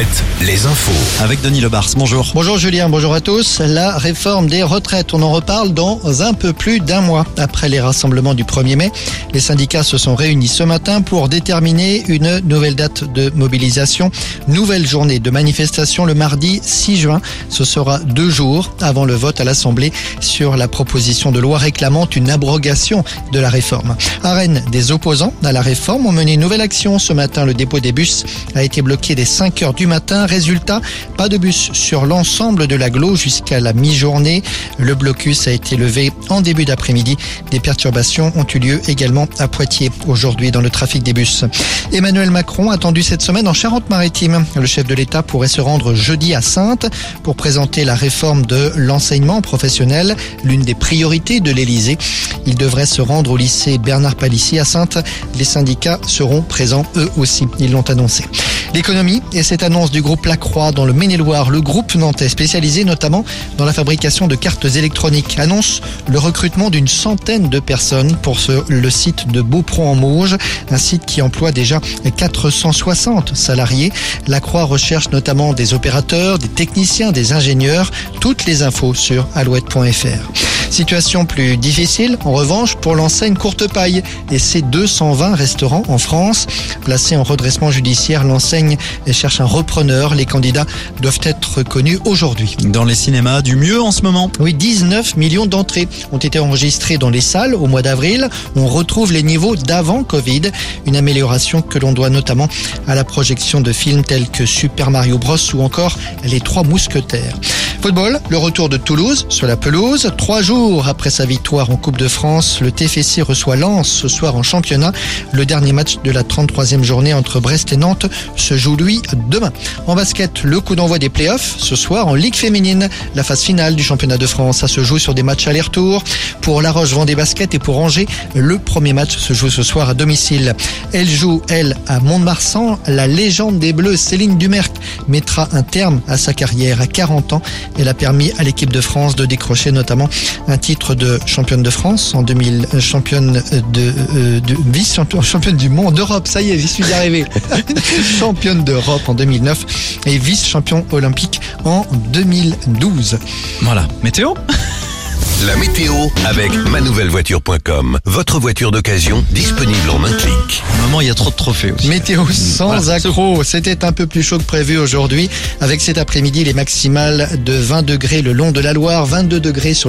planète les infos. Avec Denis Lebars, bonjour. Bonjour Julien, bonjour à tous. La réforme des retraites, on en reparle dans un peu plus d'un mois. Après les rassemblements du 1er mai, les syndicats se sont réunis ce matin pour déterminer une nouvelle date de mobilisation. Nouvelle journée de manifestation le mardi 6 juin. Ce sera deux jours avant le vote à l'Assemblée sur la proposition de loi réclamant une abrogation de la réforme. À Rennes, des opposants à la réforme ont mené une nouvelle action ce matin. Le dépôt des bus a été bloqué dès 5 heures du matin. Résultat, pas de bus sur l'ensemble de l'agglo jusqu'à la mi-journée. Le blocus a été levé en début d'après-midi. Des perturbations ont eu lieu également à Poitiers aujourd'hui dans le trafic des bus. Emmanuel Macron attendu cette semaine en Charente-Maritime. Le chef de l'État pourrait se rendre jeudi à Sainte pour présenter la réforme de l'enseignement professionnel, l'une des priorités de l'Élysée. Il devrait se rendre au lycée Bernard Palissy à Sainte. Les syndicats seront présents eux aussi. Ils l'ont annoncé. L'économie et cette annonce du groupe Lacroix dans le Maine-et-Loire, le groupe nantais spécialisé notamment dans la fabrication de cartes électroniques, annonce le recrutement d'une centaine de personnes pour le site de Beaupron en Mauge, un site qui emploie déjà 460 salariés. Lacroix recherche notamment des opérateurs, des techniciens, des ingénieurs. Toutes les infos sur alouette.fr. Situation plus difficile, en revanche, pour l'enseigne Courte Paille et ses 220 restaurants en France. Placés en redressement judiciaire, l'enseigne cherche un repreneur. Les candidats doivent être connus aujourd'hui. Dans les cinémas, du mieux en ce moment. Oui, 19 millions d'entrées ont été enregistrées dans les salles au mois d'avril. On retrouve les niveaux d'avant Covid. Une amélioration que l'on doit notamment à la projection de films tels que Super Mario Bros ou encore Les Trois Mousquetaires. Football, le retour de Toulouse sur la pelouse. Trois jours après sa victoire en Coupe de France, le TFC reçoit Lens ce soir en championnat. Le dernier match de la 33e journée entre Brest et Nantes se joue lui demain. En basket, le coup d'envoi des playoffs ce soir en Ligue féminine. La phase finale du championnat de France, ça se joue sur des matchs aller-retour. Pour La Roche Vendée Basket et pour Angers, le premier match se joue ce soir à domicile. Elle joue, elle, à Mont-de-Marsan. La légende des Bleus, Céline Dumerc, mettra un terme à sa carrière à 40 ans. Elle a permis à l'équipe de France de décrocher notamment un titre de championne de France en 2000, championne de, euh, de vice-championne championne du monde d'Europe. Ça y est, j'y suis arrivé. championne d'Europe en 2009 et vice-champion olympique en 2012. Voilà. Météo? La météo avec manouvellevoiture.com. Votre voiture d'occasion disponible en un clic. Maman, il y a trop de trophées aussi. Météo sans Voilà. accro. C'était un peu plus chaud que prévu aujourd'hui. Avec cet après-midi, les maximales de 20 degrés le long de la Loire, 22 degrés sur